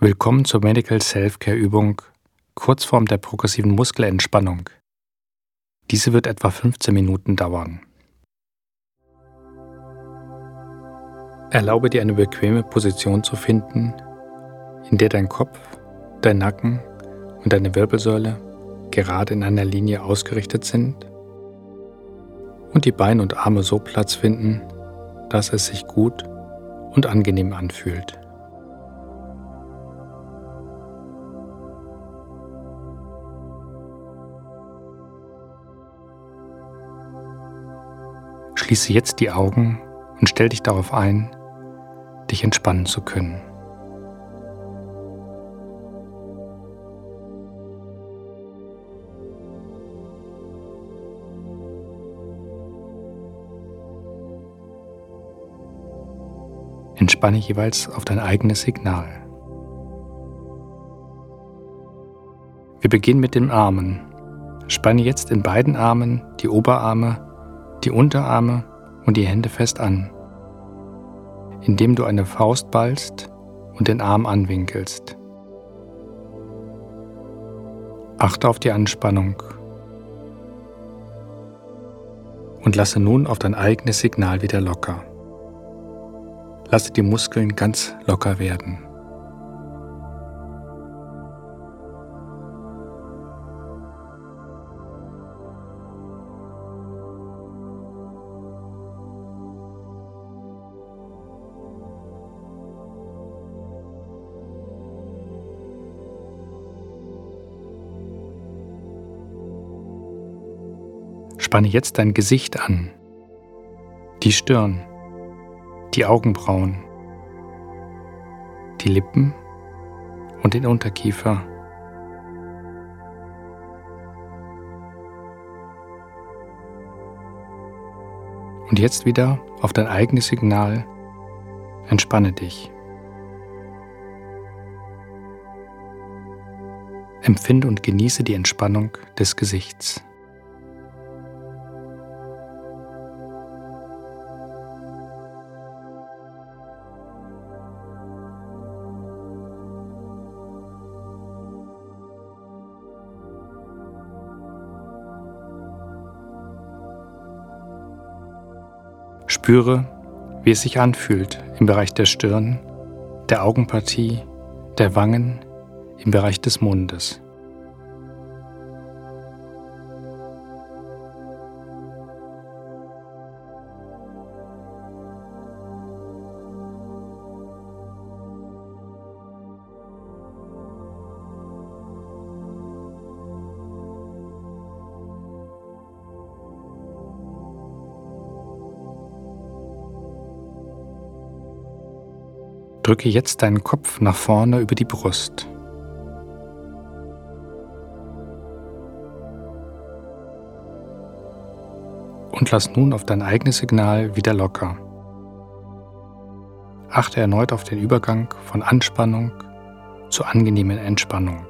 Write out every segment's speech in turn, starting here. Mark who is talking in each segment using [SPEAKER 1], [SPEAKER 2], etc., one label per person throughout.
[SPEAKER 1] Willkommen zur Medical Self-Care Übung Kurzform der progressiven Muskelentspannung. Diese wird etwa 15 Minuten dauern. Erlaube dir eine bequeme Position zu finden, in der dein Kopf, dein Nacken und deine Wirbelsäule gerade in einer Linie ausgerichtet sind und die Beine und Arme so Platz finden, dass es sich gut und angenehm anfühlt. Schließe jetzt die Augen und stell dich darauf ein, dich entspannen zu können. Entspanne jeweils auf dein eigenes Signal. Wir beginnen mit den Armen. Spanne jetzt in beiden Armen die Oberarme, die Unterarme und die Hände fest an, indem du eine Faust ballst und den Arm anwinkelst. Achte auf die Anspannung und lasse nun auf dein eigenes Signal wieder locker. Lasse die Muskeln ganz locker werden. Spanne jetzt dein Gesicht an, die Stirn, die Augenbrauen, die Lippen und den Unterkiefer. Und jetzt wieder auf dein eigenes Signal, entspanne dich. Empfinde und genieße die Entspannung des Gesichts. Spüre, wie es sich anfühlt im Bereich der Stirn, der Augenpartie, der Wangen, im Bereich des Mundes. Drücke jetzt deinen Kopf nach vorne über die Brust. Und lass nun auf dein eigenes Signal wieder locker. Achte erneut auf den Übergang von Anspannung zu angenehmen Entspannung.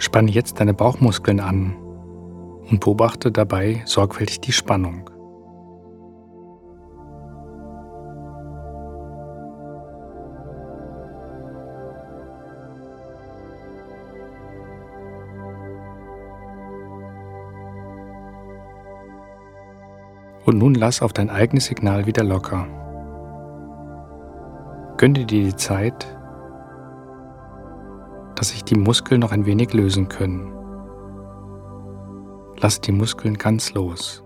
[SPEAKER 1] Spanne jetzt deine Bauchmuskeln an und beobachte dabei sorgfältig die Spannung. Und nun lass auf dein eigenes Signal wieder locker. Gönne dir die Zeit, dass sich die Muskeln noch ein wenig lösen können. Lass die Muskeln ganz los.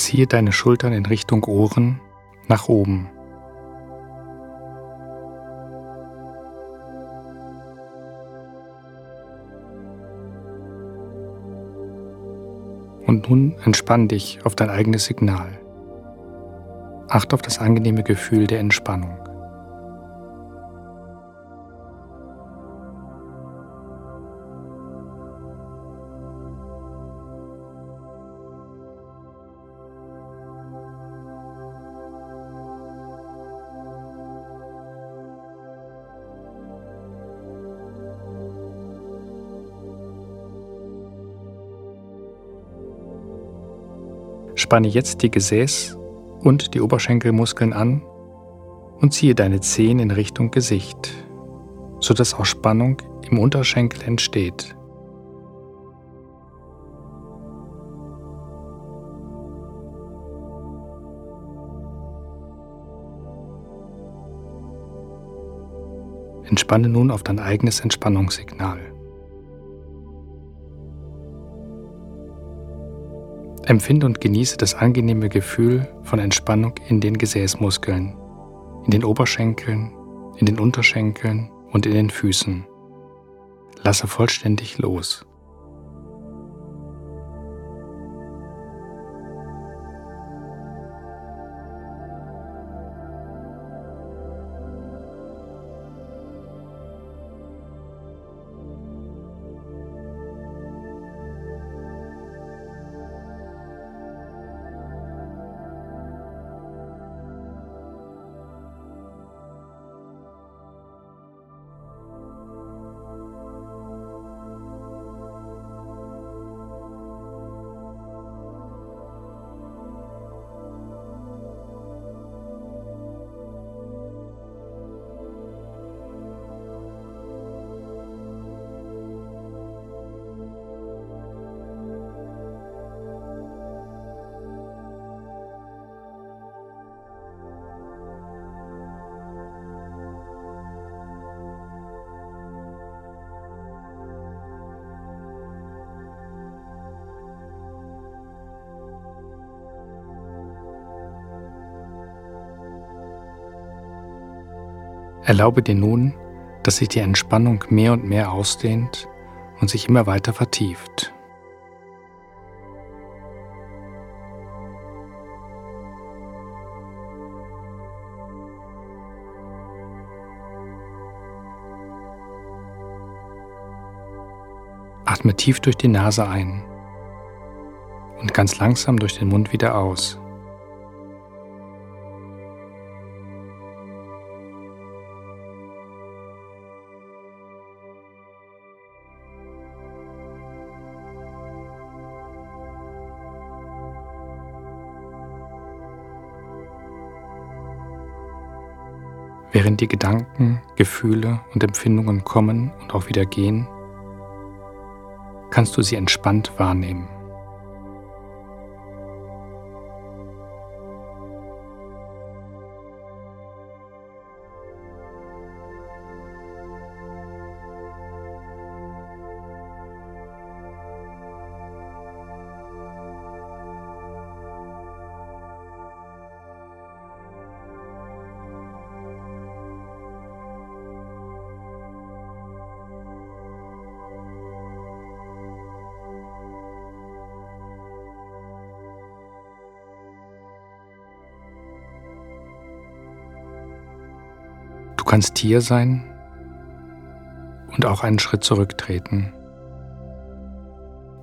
[SPEAKER 1] Ziehe deine Schultern in Richtung Ohren nach oben. Und nun entspann dich auf dein eigenes Signal. Acht auf das angenehme Gefühl der Entspannung. Spanne jetzt die Gesäß- und die Oberschenkelmuskeln an und ziehe deine Zehen in Richtung Gesicht, sodass auch Spannung im Unterschenkel entsteht. Entspanne nun auf dein eigenes Entspannungssignal. Empfinde und genieße das angenehme Gefühl von Entspannung in den Gesäßmuskeln, in den Oberschenkeln, in den Unterschenkeln und in den Füßen. Lasse vollständig los. Erlaube dir nun, dass sich die Entspannung mehr und mehr ausdehnt und sich immer weiter vertieft. Atme tief durch die Nase ein und ganz langsam durch den Mund wieder aus. Die Gedanken, Gefühle und Empfindungen kommen und auch wieder gehen, kannst du sie entspannt wahrnehmen. Kannst hier sein und auch einen Schritt zurücktreten.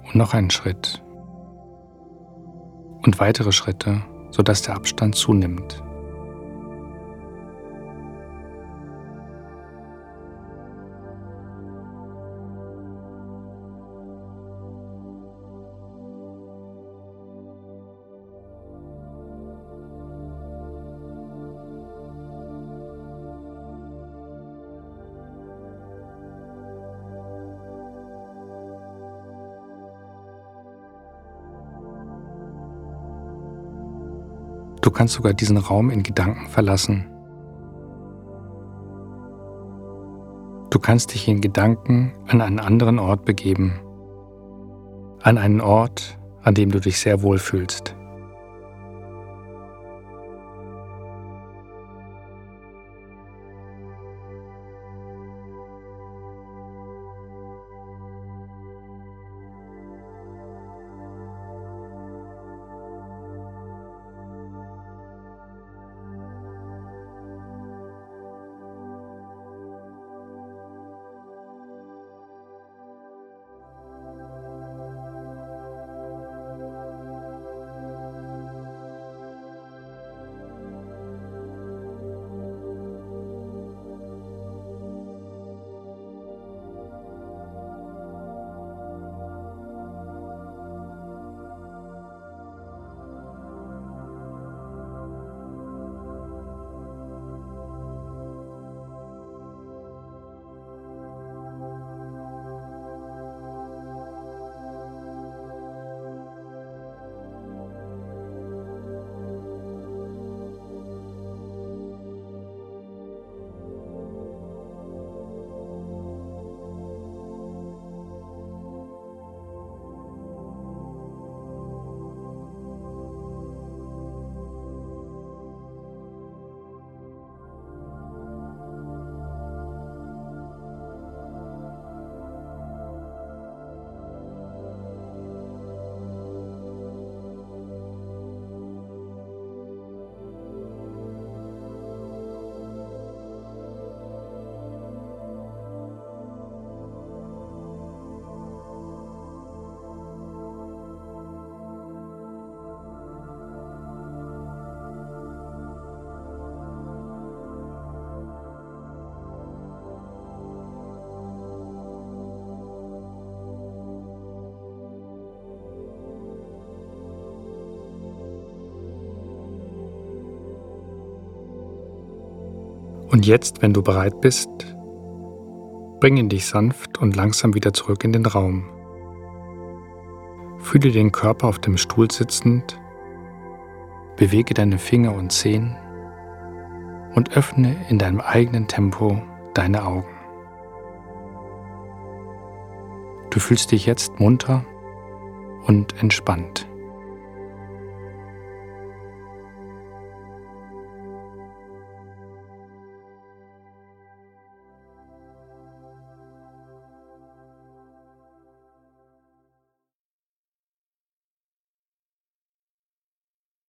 [SPEAKER 1] Und noch einen Schritt. Und weitere Schritte, sodass der Abstand zunimmt. Du kannst sogar diesen Raum in Gedanken verlassen. Du kannst dich in Gedanken an einen anderen Ort begeben. An einen Ort, an dem du dich sehr wohl fühlst. Und jetzt, wenn du bereit bist, bringe dich sanft und langsam wieder zurück in den Raum. Fühle den Körper auf dem Stuhl sitzend, bewege deine Finger und Zehen und öffne in deinem eigenen Tempo deine Augen. Du fühlst dich jetzt munter und entspannt.